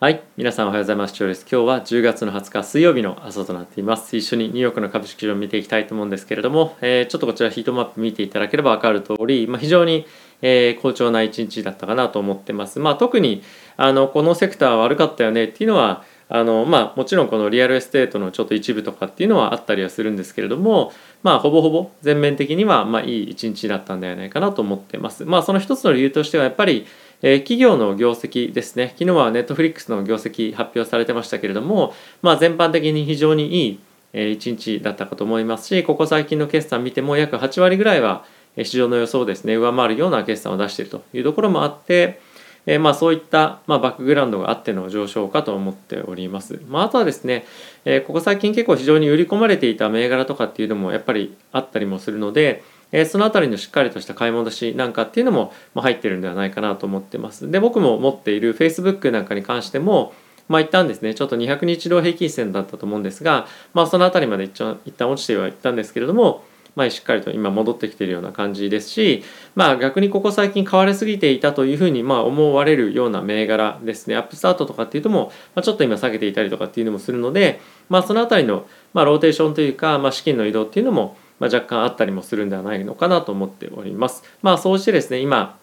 はい。皆さんおはようございます。今日は10月の20日水曜日の朝となっています。一緒にニューヨークの株式市場を見ていきたいと思うんですけれども、えー、ちょっとこちらヒートマップ見ていただければ分かる通り、まあ、非常に、えー、好調な一日だったかなと思ってます。まあ特にあのこのセクター悪かったよねっていうのはあのまあもちろんこの real estate のちょっと一部とかっていうのはあったりはするんですけれどもまあほぼほぼ全面的にはまあいい一日だったんではないかなと思ってます。まあその一つの理由としてはやっぱりえ、企業の業績ですね昨日はネットフリックスの業績発表されてましたけれども、まあ、全般的に非常にいい、え、1日だったかと思いますしここ最近の決算見ても約8割ぐらいは市場の予想をですね上回るような決算を出しているというところもあって、え、まあそういった、まあ、バックグラウンドがあっての上昇かと思っております。まあ、あとはですね、え、ここ最近結構非常に売り込まれていた銘柄とかっていうのもやっぱりあったりもするので、えその辺りのしっかりとした買い戻しなんかっていうのも、ま入ってるんではないかなと思ってます。で僕も持っている Facebook なんかに関してもまあ一旦ですねちょっと200日量平均線だったと思うんですが、まあ、その辺りまで一旦一旦落ちてはいったんですけれども、まあ、しっかりと今戻ってきているような感じですし、まあ、逆にここ最近買われすぎていたというふうにま思われるような銘柄ですねアップスタートとかっていうとも、ま、ちょっと今下げていたりとかっていうのもするので、まあ、その辺りの、ま、ローテーションというか、まあ、資金の移動っていうのもまあ、若干あったりもするんではないのかなと思っております。まあそうしてですね今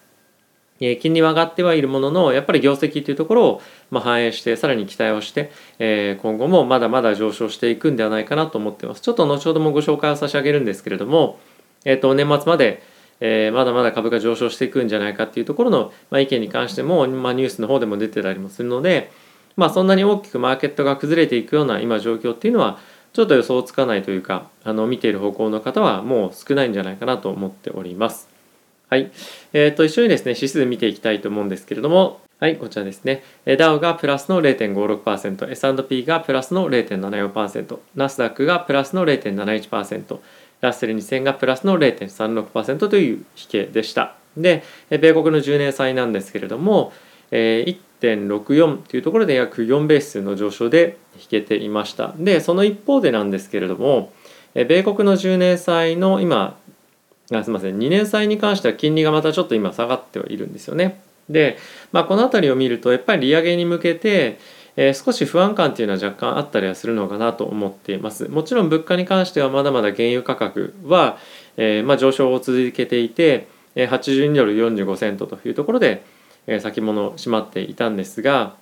え金利は上がってはいるもののやっぱり業績というところをま反映してさらに期待をして、え今後もまだまだ上昇していくんではないかなと思ってますちょっと後ほどもご紹介を差し上げるんですけれども、えー、と年末まで、えまだまだ株が上昇していくんじゃないかっていうところの、ま意見に関しても、まニュースの方でも出てたりもするので、まあ、そんなに大きくマーケットが崩れていくような今状況っていうのはちょっと予想つかないというかあの見ている方向の方はもう少ないんじゃないかなと思っております。はい。えっ、ー、と、一緒にですね、指数見ていきたいと思うんですけれども、はい、こちらですね。ダウがプラスの0.56%、S&P がプラスの0.74%、ナスダックがプラスの0.71%、ラッセル2000がプラスの0.36%という比計でした。で、米国の10年債なんですけれども、1.64というところで約4ベースの上昇で引けていました。でその一方でなんですけれども米国の10年債の今あすみません2年債に関しては金利がまたちょっと今下がってはいるんですよね。で、まあ、この辺りを見るとやっぱり利上げに向けて、少し不安感っていうのは若干あったりはするのかなと思っています。もちろん物価に関してはまだまだ原油価格は、まあ、上昇を続けていて82ドル45セントというところでえ先物閉まっていたんですが、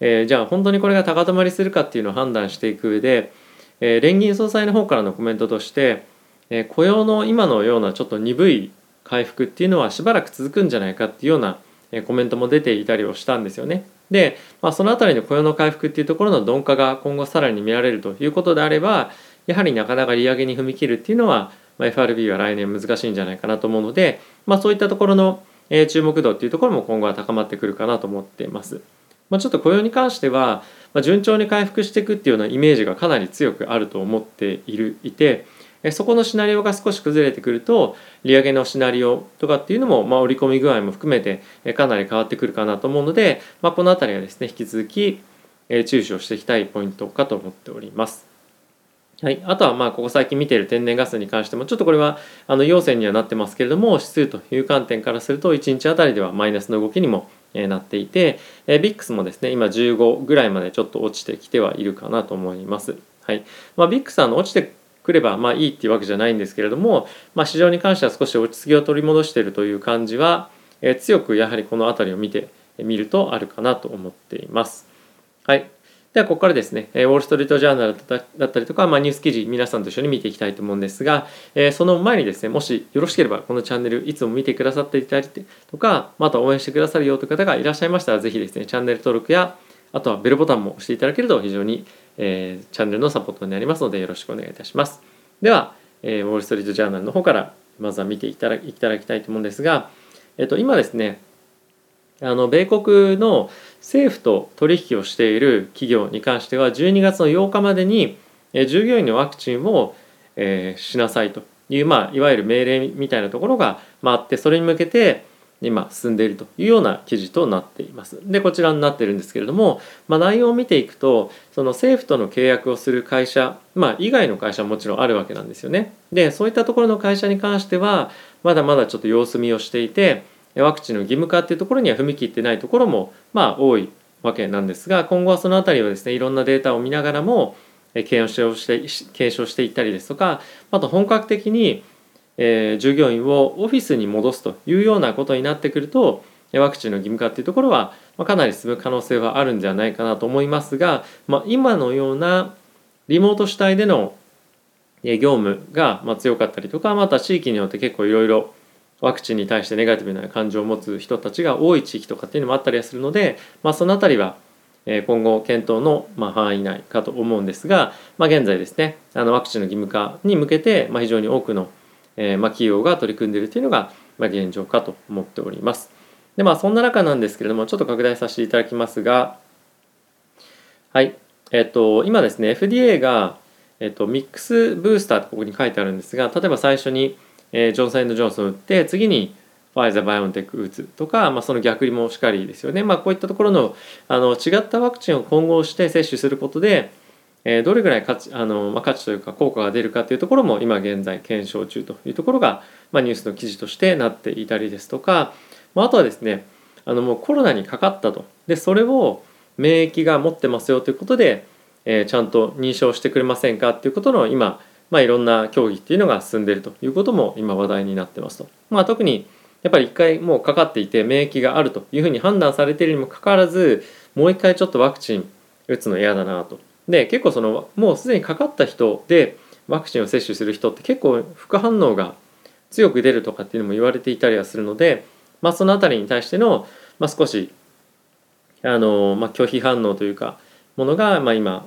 え、じゃあ本当にこれが高止まりするかっていうのを判断していく上で、え、連銀総裁の方からのコメントとして、え、雇用の今のようなちょっと鈍い回復っていうのはしばらく続くんじゃないかっていうようなコメントも出ていたりをしたんですよね。で、まあ、その辺りの雇用の回復っていうところの鈍化が今後さらに見られるということであればやはりなかなか利上げに踏み切るっていうのは、まあ、FRB は来年難しいんじゃないかなと思うので、まあ、そういったところのえ注目度っていうところも今後は高まってくるかなと思っています。まあ、ちょっと雇用に関しては、ま、順調に回復していくっていうようなイメージがかなり強くあると思っているいてそこのシナリオが少し崩れてくると利上げのシナリオとかっていうのも、まあ、織り込み具合も含めてかなり変わってくるかなと思うので、まあ、この辺りはですね引き続き注視をしていきたいポイントかと思っております。はい、あとはまあここ最近見ている天然ガスに関してもちょっとこれはあの陽線にはなってますけれども指数という観点からすると1日あたりではマイナスの動きにもなっていて、え、VIX もですね今15ぐらいまでちょっと落ちてきてはいるかなと思います。はいまあ、VIX はの落ちてくればまあいいっていうわけじゃないんですけれども、まあ、市場に関しては少し落ち着きを取り戻しているという感じは、え、強くやはりこの辺りを見てみるとあるかなと思っています。はいではここからですね、ウォール・ストリート・ジャーナルだったりとか、まあ、ニュース記事皆さんと一緒に見ていきたいと思うんですが、えその前にですねもしよろしければこのチャンネルいつも見てくださっていたりとかまた応援してくださるよという方がいらっしゃいましたらぜひですねチャンネル登録やあとはベルボタンも押していただけると非常に、えー、チャンネルのサポートになりますのでよろしくお願いいたします。では、えー、ウォール・ストリート・ジャーナルの方からまずは見ていただきたいと思うんですが、えっと、今ですねあの米国の政府と取引をしている企業に関しては12月の8日までに従業員のワクチンを、えー、しなさいという、まあ、いわゆる命令みたいなところが、まあ、ってそれに向けて今進んでいるというような記事となっています。でこちらになってるんですけれども、まあ、内容を見ていくとその政府との契約をする会社、まあ、以外の会社ももちろんあるわけなんですよね。でそういったところの会社に関してはまだまだちょっと様子見をしていてワクチンの義務化っていうところには踏み切ってないところもまあ多いわけなんですが今後はその辺りはですねいろんなデータを見ながらも検証して検証していったりですとかあと本格的に、えー、従業員をオフィスに戻すというようなことになってくるとワクチンの義務化っていうところは、まあ、かなり進む可能性はあるんじゃないかなと思いますが、まあ、今のようなリモート主体での業務が強かったりとかまた地域によって結構いろいろワクチンに対してネガティブな感情を持つ人たちが多い地域とかっていうのもあったりはするので、まあ、その辺りは今後検討の範囲内かと思うんですが、まあ、現在ですねあのワクチンの義務化に向けて非常に多くの企業が取り組んでいるというのが現状かと思っております。でまあそんな中なんですけれどもちょっと拡大させていただきますがはいえっと今ですね FDA が、えっと、ミックスブースターってここに書いてあるんですが例えば最初にえー、ジョンソンド・ジョンソン打って次にファイザー・バイオンテック打つとか、まあ、その逆にもしかりですよね、まあ、こういったところのあの違ったワクチンを混合して接種することで、えー、どれぐらい価値あの、まあ、価値というか効果が出るかというところも今現在検証中というところが、まあ、ニュースの記事としてなっていたりですとか、まあ、あとはですねあのもうコロナにかかったと。でそれを免疫が持ってますよということで、えー、ちゃんと認証してくれませんかっていうことの今まあ、いろんな競技っていうのが進んでいるということも今話題になってますと。まあ、特にやっぱり一回もうかかっていて免疫があるというふうに判断されているにもかかわらずもう一回ちょっとワクチン打つの嫌だなと。で結構そのもうすでにかかった人でワクチンを接種する人って結構副反応が強く出るとかっていうのも言われていたりはするので、まあ、その辺りに対しての、まあ、少しあの、まあ、拒否反応というかものが、まあ、今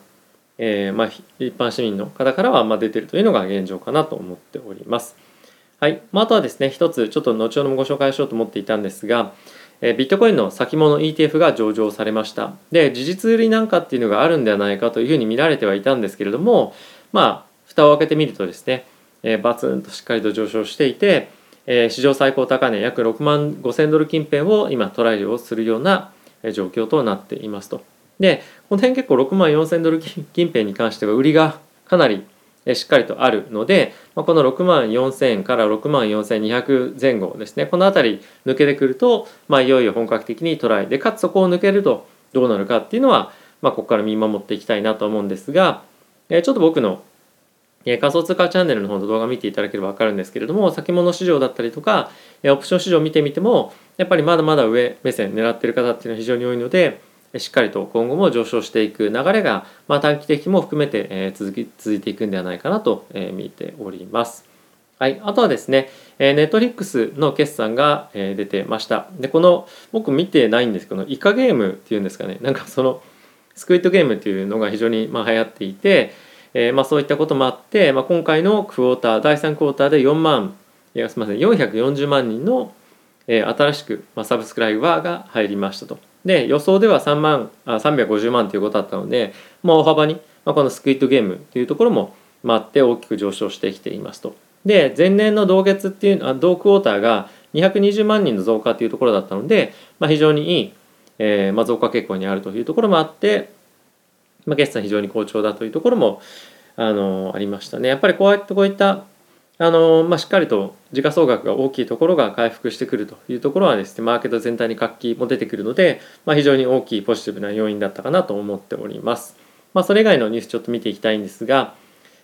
えー、まあ、一般市民の方からはま出てるというのが現状かなと思っております。はい、まあ、とはですね一つちょっと後ほどもご紹介しようと思っていたんですが、えー、ビットコインの先物 ETF が上場されましたで事実売りなんかっていうのがあるんではないかというふうに見られてはいたんですけれどもまあ蓋を開けてみるとですね、えー、バツンとしっかりと上昇していて、えー、史上最高高値約6万5000ドル近辺を今トライをするような状況となっていますと。でこの辺結構6万4000ドル近辺に関しては売りがかなりしっかりとあるので、まこの6万4000から6万4200前後ですね。この辺り抜けてくると、まあ、いよいよ本格的にトライでかつそこを抜けるとどうなるかっていうのは、まあ、ここから見守っていきたいなと思うんですが、えちょっと僕の仮想通貨チャンネルの方の動画見ていただければ分かるんですけれども先物市場だったりとかオプション市場を見てみてもやっぱりまだまだ上目線狙ってる方っていうのは非常に多いのでしっかりと今後も上昇していく流れが、まあ、短期的も含めて、え、続き続いていくんではないかなと、え、見ております。はい、あとはですね、え、ネットリックスの決算が、え、出てました。で、この僕見てないんですけど、イカゲームっていうんですかね、なんかそのスクイットゲームっていうのが非常にまあ流行っていて、えー、まあそういったこともあって、まあ、今回のクォーター、第3クォーターで4万、いやすみません、440万人の、え、新しく、まあ、サブスクライバーが入りましたと。で予想では3万あ350万ということだったので、まあ、大幅に、まあ、このスクイットゲームというところも回って大きく上昇してきていますと。で前年の同月っていうあ同クォーターが220万人の増加というところだったので、まあ、非常にいい、えーまあ、増加傾向にあるというところもあって、まあ、決算非常に好調だというところもあのありましたね。やっぱりこうやってこういったあのまあ、しっかりと時価総額が大きいところが回復してくるというところはですねマーケット全体に活気も出てくるので、まあ、非常に大きいポジティブな要因だったかなと思っております。まあ、それ以外のニュースちょっと見ていきたいんですが、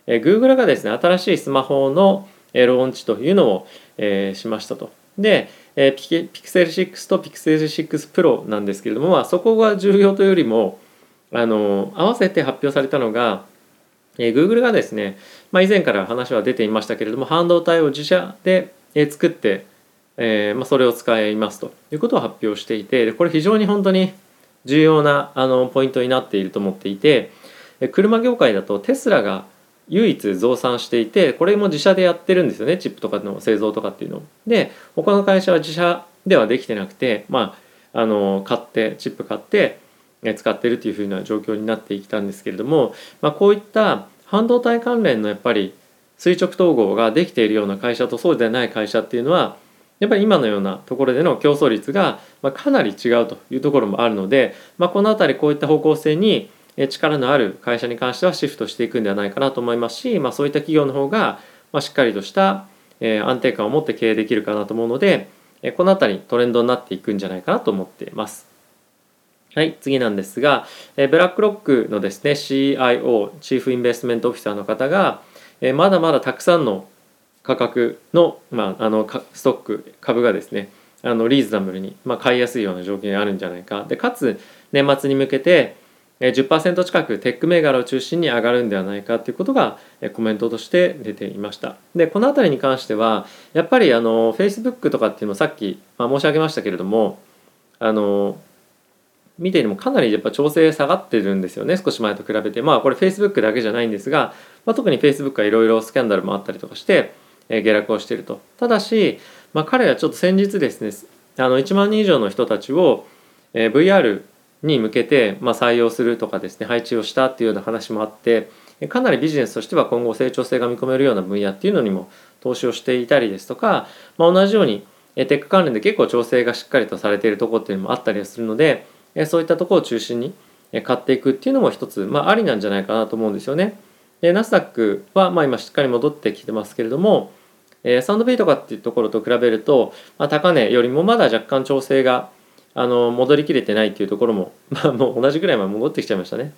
えー、Google がですね新しいスマホのローンチというのを、えー、しましたと。で、えー、ピピクセル6とピクセル6 Pro なんですけれども、まあ、そこが重要というよりもあの合わせて発表されたのがえ Google がですね、まあ、以前から話は出ていましたけれども半導体を自社で作って、えー、まあ、それを使いますということを発表していてこれ非常に本当に重要なあのポイントになっていると思っていて車業界だとテスラが唯一増産していてこれも自社でやってるんですよねチップとかの製造とかっていうので他の会社は自社ではできてなくてまああの買ってチップ買って使ってるというふうな状況になってきたんですけれども、まあ、こういった半導体関連のやっぱり垂直統合ができているような会社とそうでない会社っていうのはやっぱり今のようなところでの競争率がかなり違うというところもあるので、まあ、この辺りこういった方向性に力のある会社に関してはシフトしていくんではないかなと思いますし、まあ、そういった企業の方がしっかりとした安定感を持って経営できるかなと思うのでこの辺りトレンドになっていくんじゃないかなと思っています。はい次なんですが、えブラックロックのですね CIO チーフインベストメントオフィサーの方が、えまだまだたくさんの価格の,、まあ、あのストック株がですねあのリーズナブルに、まあ、買いやすいような状況にあるんじゃないか。でかつ年末に向けて10%近くテック銘柄を中心に上がるんではないかということがコメントとして出ていました。でこの辺りに関してはやっぱりあの Facebook とかっていうのもさっき、まあ、申し上げましたけれどもあの見ていてもかなりやっぱ調整下がってるんですよね少し前と比べて。まあこれ Facebook だけじゃないんですが、まあ、特に Facebook はいろいろスキャンダルもあったりとかして下落をしていると。ただし、まあ、彼はちょっと先日ですねあの1万人以上の人たちを VR に向けて、まあ、採用するとかですね配置をしたっていうような話もあってかなりビジネスとしては今後成長性が見込めるような分野っていうのにも投資をしていたりですとか、まあ、同じようにテック関連で結構調整がしっかりとされているとこっていうのもあったりするのでそういったところを中心に買っていくっていうのも一つ、まあ、ありなんじゃないかなと思うんですよね。でナスダックはまあ今しっかり戻ってきてますけれども、えー、サンドビーとかっていうところと比べると、まあ、高値よりもまだ若干調整があの戻りきれてないっていうところも、まあ、もう同じぐらいまで戻ってきちゃいましたね。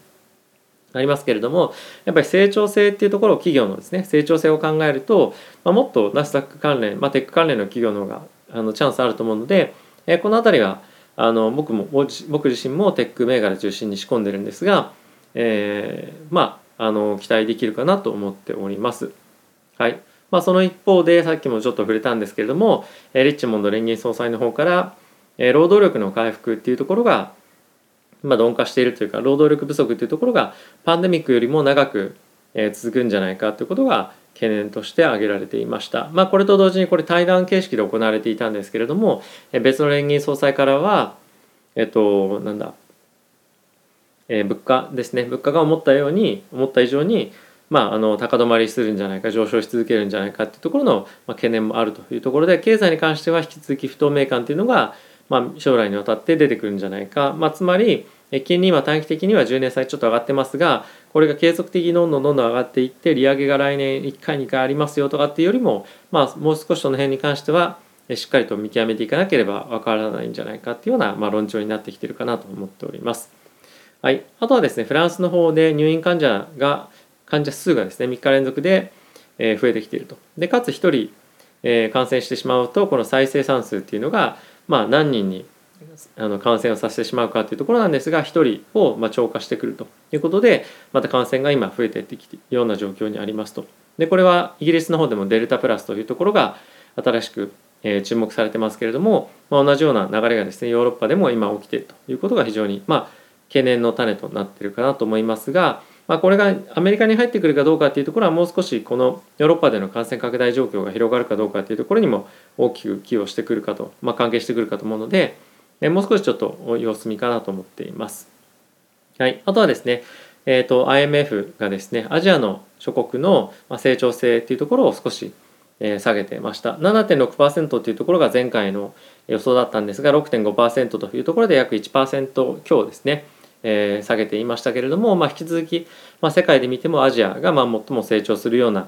ありますけれどもやっぱり成長性っていうところを企業のですね成長性を考えると、まあ、もっとナスダック関連、まあ、テック関連の企業の方があのチャンスあると思うので、えー、この辺りはあの僕も僕自身もテック銘柄中心に仕込んでるんですが、えー、まああの期待できるかなと思っております。はいまあ、その一方でさっきもちょっと触れたんですけれどもリッチモンド連銀総裁の方から労働力の回復っていうところが、まあ、鈍化しているというか労働力不足っていうところがパンデミックよりも長く続くんじゃないかということが懸念として挙げられていました。まあ、これと同時にこれ対談形式で行われていたんですけれども別の連銀総裁からはえっとなんだ、えー、物価ですね物価が思ったように思った以上にまあ、あの高止まりするんじゃないか上昇し続けるんじゃないかっていうところの、まあ、懸念もあるというところで経済に関しては引き続き不透明感っていうのが、まあ、将来にわたって出てくるんじゃないか、まあ、つまり金利は短期的には10年債ちょっと上がってますがこれが継続的にどんどんどんどん上がっていって利上げが来年1回2回ありますよとかっていうよりも、まあ、もう少しその辺に関してはしっかりと見極めていかなければわからないんじゃないかっていうような、まあ、論調になってきてるかなと思っております。はい、あとはですねフランスの方で入院患者が患者数がですね3日連続で増えてきていると。でかつ1人感染してしまうとこの再生産数っていうのが、まあ、何人にあの感染をさせてしまうかというところなんですが1人をま超過してくるということでまた感染が今増えていってきているような状況にありますと。でこれはイギリスの方でもデルタプラスというところが新しく注目されてますけれども、まあ、同じような流れがですねヨーロッパでも今起きているということが非常にまあ懸念の種となっているかなと思いますがまあ、これがアメリカに入ってくるかどうかっていうところはもう少しこのヨーロッパでの感染拡大状況が広がるかどうかっていうところにも大きく寄与してくるかと、まあ、関係してくるかと思うのでもう少しちょっと様子見かなと思っています。はい、あとはですね、えーと、IMF がですねアジアの諸国の成長性っていうところを少し下げてました7.6%っていうところが前回の予想だったんですが6.5%というところで約1%強ですねえー、下げていましたけれども、まあ、引き続き、まあ、世界で見てもアジアがまあ最も成長するような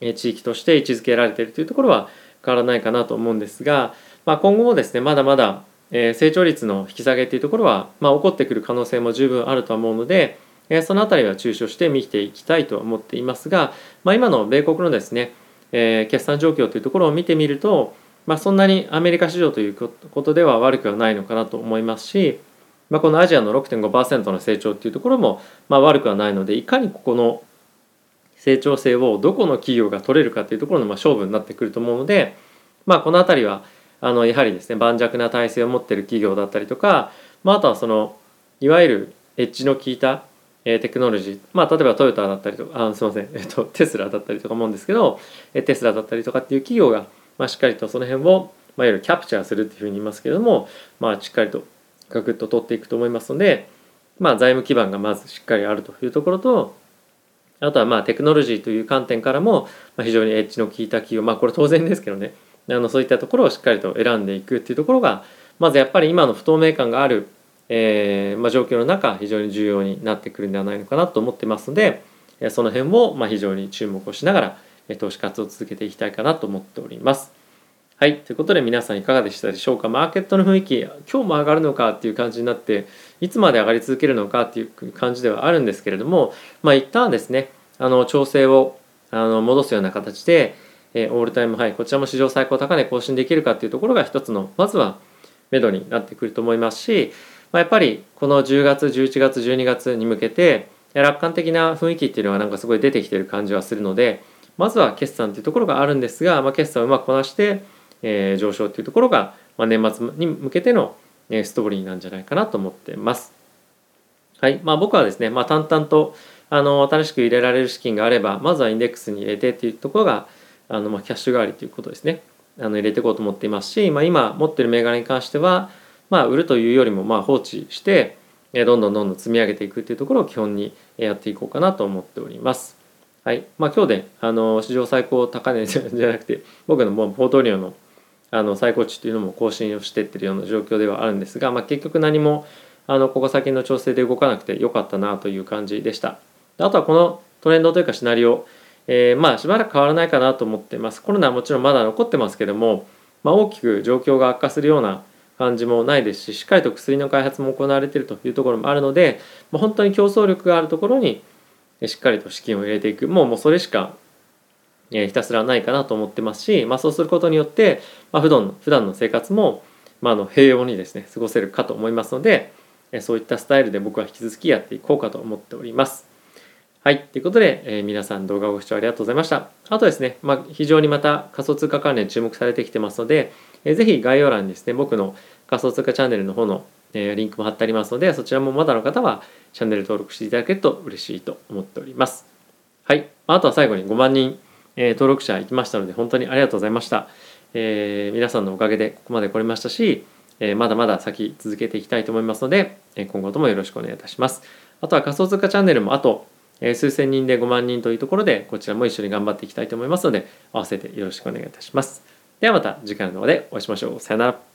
地域として位置づけられているというところは変わらないかなと思うんですが、まあ、今後もですねまだまだえ成長率の引き下げというところは、まあ、起こってくる可能性も十分あるとは思うのでえその辺りは注視をして見ていきたいと思っていますが、まあ、今の米国のですね、え決算状況というところを見てみると、まあ、そんなにアメリカ市場ということでは悪くはないのかなと思いますしまあ、このアジアの6.5%の成長っていうところもまあ悪くはないのでいかにここの成長性をどこの企業が取れるかっていうところのまあ勝負になってくると思うので、まあ、この辺りはあのやはりですね盤石な体制を持ってる企業だったりとか、まあ、あとはそのいわゆるエッジの効いたテクノロジー、まあ、例えばトヨタだったりとかあすいません、えっと、テスラだったりとか思うんですけどテスラだったりとかっていう企業が、まあ、しっかりとその辺を、まあ、いわゆるキャプチャーするっていうふうに言いますけれども、まあ、しっかりとガクッと取っていくと思いますので、まあ、財務基盤がまずしっかりあるというところとあとはまあテクノロジーという観点からも非常にエッジの効いた企業まあこれ当然ですけどねあのそういったところをしっかりと選んでいくっていうところがまずやっぱり今の不透明感がある、えーまあ、状況の中非常に重要になってくるんではないのかなと思ってますのでその辺をま非常に注目をしながら投資活動を続けていきたいかなと思っております。はいということで皆さんいかがでしたでしょうか？マーケットの雰囲気今日も上がるのかっていう感じになっていつまで上がり続けるのかっていう感じではあるんですけれどもまあ一旦ですねあの調整をあの戻すような形で、えー、オールタイムハイこちらも史上最高高値更新できるかっていうところが一つのまずは目処になってくると思いますし、まあ、やっぱりこの10月11月12月に向けて楽観的な雰囲気っていうのがなんかすごい出てきてる感じはするのでまずは決算っていうところがあるんですが、まあ、決算をうまくこなしてえー、上昇っていうところが、まあ、年末に向けての、ストーリーなんじゃないかなと思ってます。はいまあ、僕はですね、まあ、淡々とあの新しく入れられる資金があればまずはインデックスに入れてっていうところがあの、ま、キャッシュ代わりということですね。あの入れていこうと思っていますし、まあ、今持ってる銘柄に関しては、まあ、売るというよりもま放置してどんどんどんどん積み上げていくっていうところを基本にやっていこうかなと思っております。はい。まあ、今日であの史上最高高値 じゃなくて僕のもうポートリオのあの最高値というのも更新をしていってるような状況ではあるんですが、まあ、結局何もあのここ先の調整で動かなくてよかったなという感じでした。あとはこのトレンドというかシナリオ、えー、まあしばらく変わらないかなと思ってますコロナはもちろんまだ残ってますけども、まあ、大きく状況が悪化するような感じもないですししっかりと薬の開発も行われているというところもあるので、まあ、本当に競争力があるところにしっかりと資金を入れていくもうもうそれしかえひたすらないかなと思ってますし、まあ、そうすることによって、まあ、普段の普段の生活も、まあ、の平穏にですね過ごせるかと思いますので、えそういったスタイルで僕は引き続きやっていこうかと思っております。はい。ということで、えー、皆さん動画をご視聴ありがとうございました。あとですね、まあ、非常にまた仮想通貨関連注目されてきてますので、えー、ぜひ概要欄にですね、僕の仮想通貨チャンネルの方の、えー、リンクも貼ってありますので、そちらもまだの方はチャンネル登録していただけると嬉しいと思っております。はい。あとは最後に5万人えー、登録者いきましたので本当にありがとうございました、えー、皆さんのおかげでここまで来れましたし、えー、まだまだ先続けていきたいと思いますので、え今後ともよろしくお願いいたしますあとは仮想通貨チャンネルもあと、え数千人で5万人というところでこちらも一緒に頑張っていきたいと思いますので合わせてよろしくお願いいたします。ではまた次回の動画でお会いしましょう。さよなら。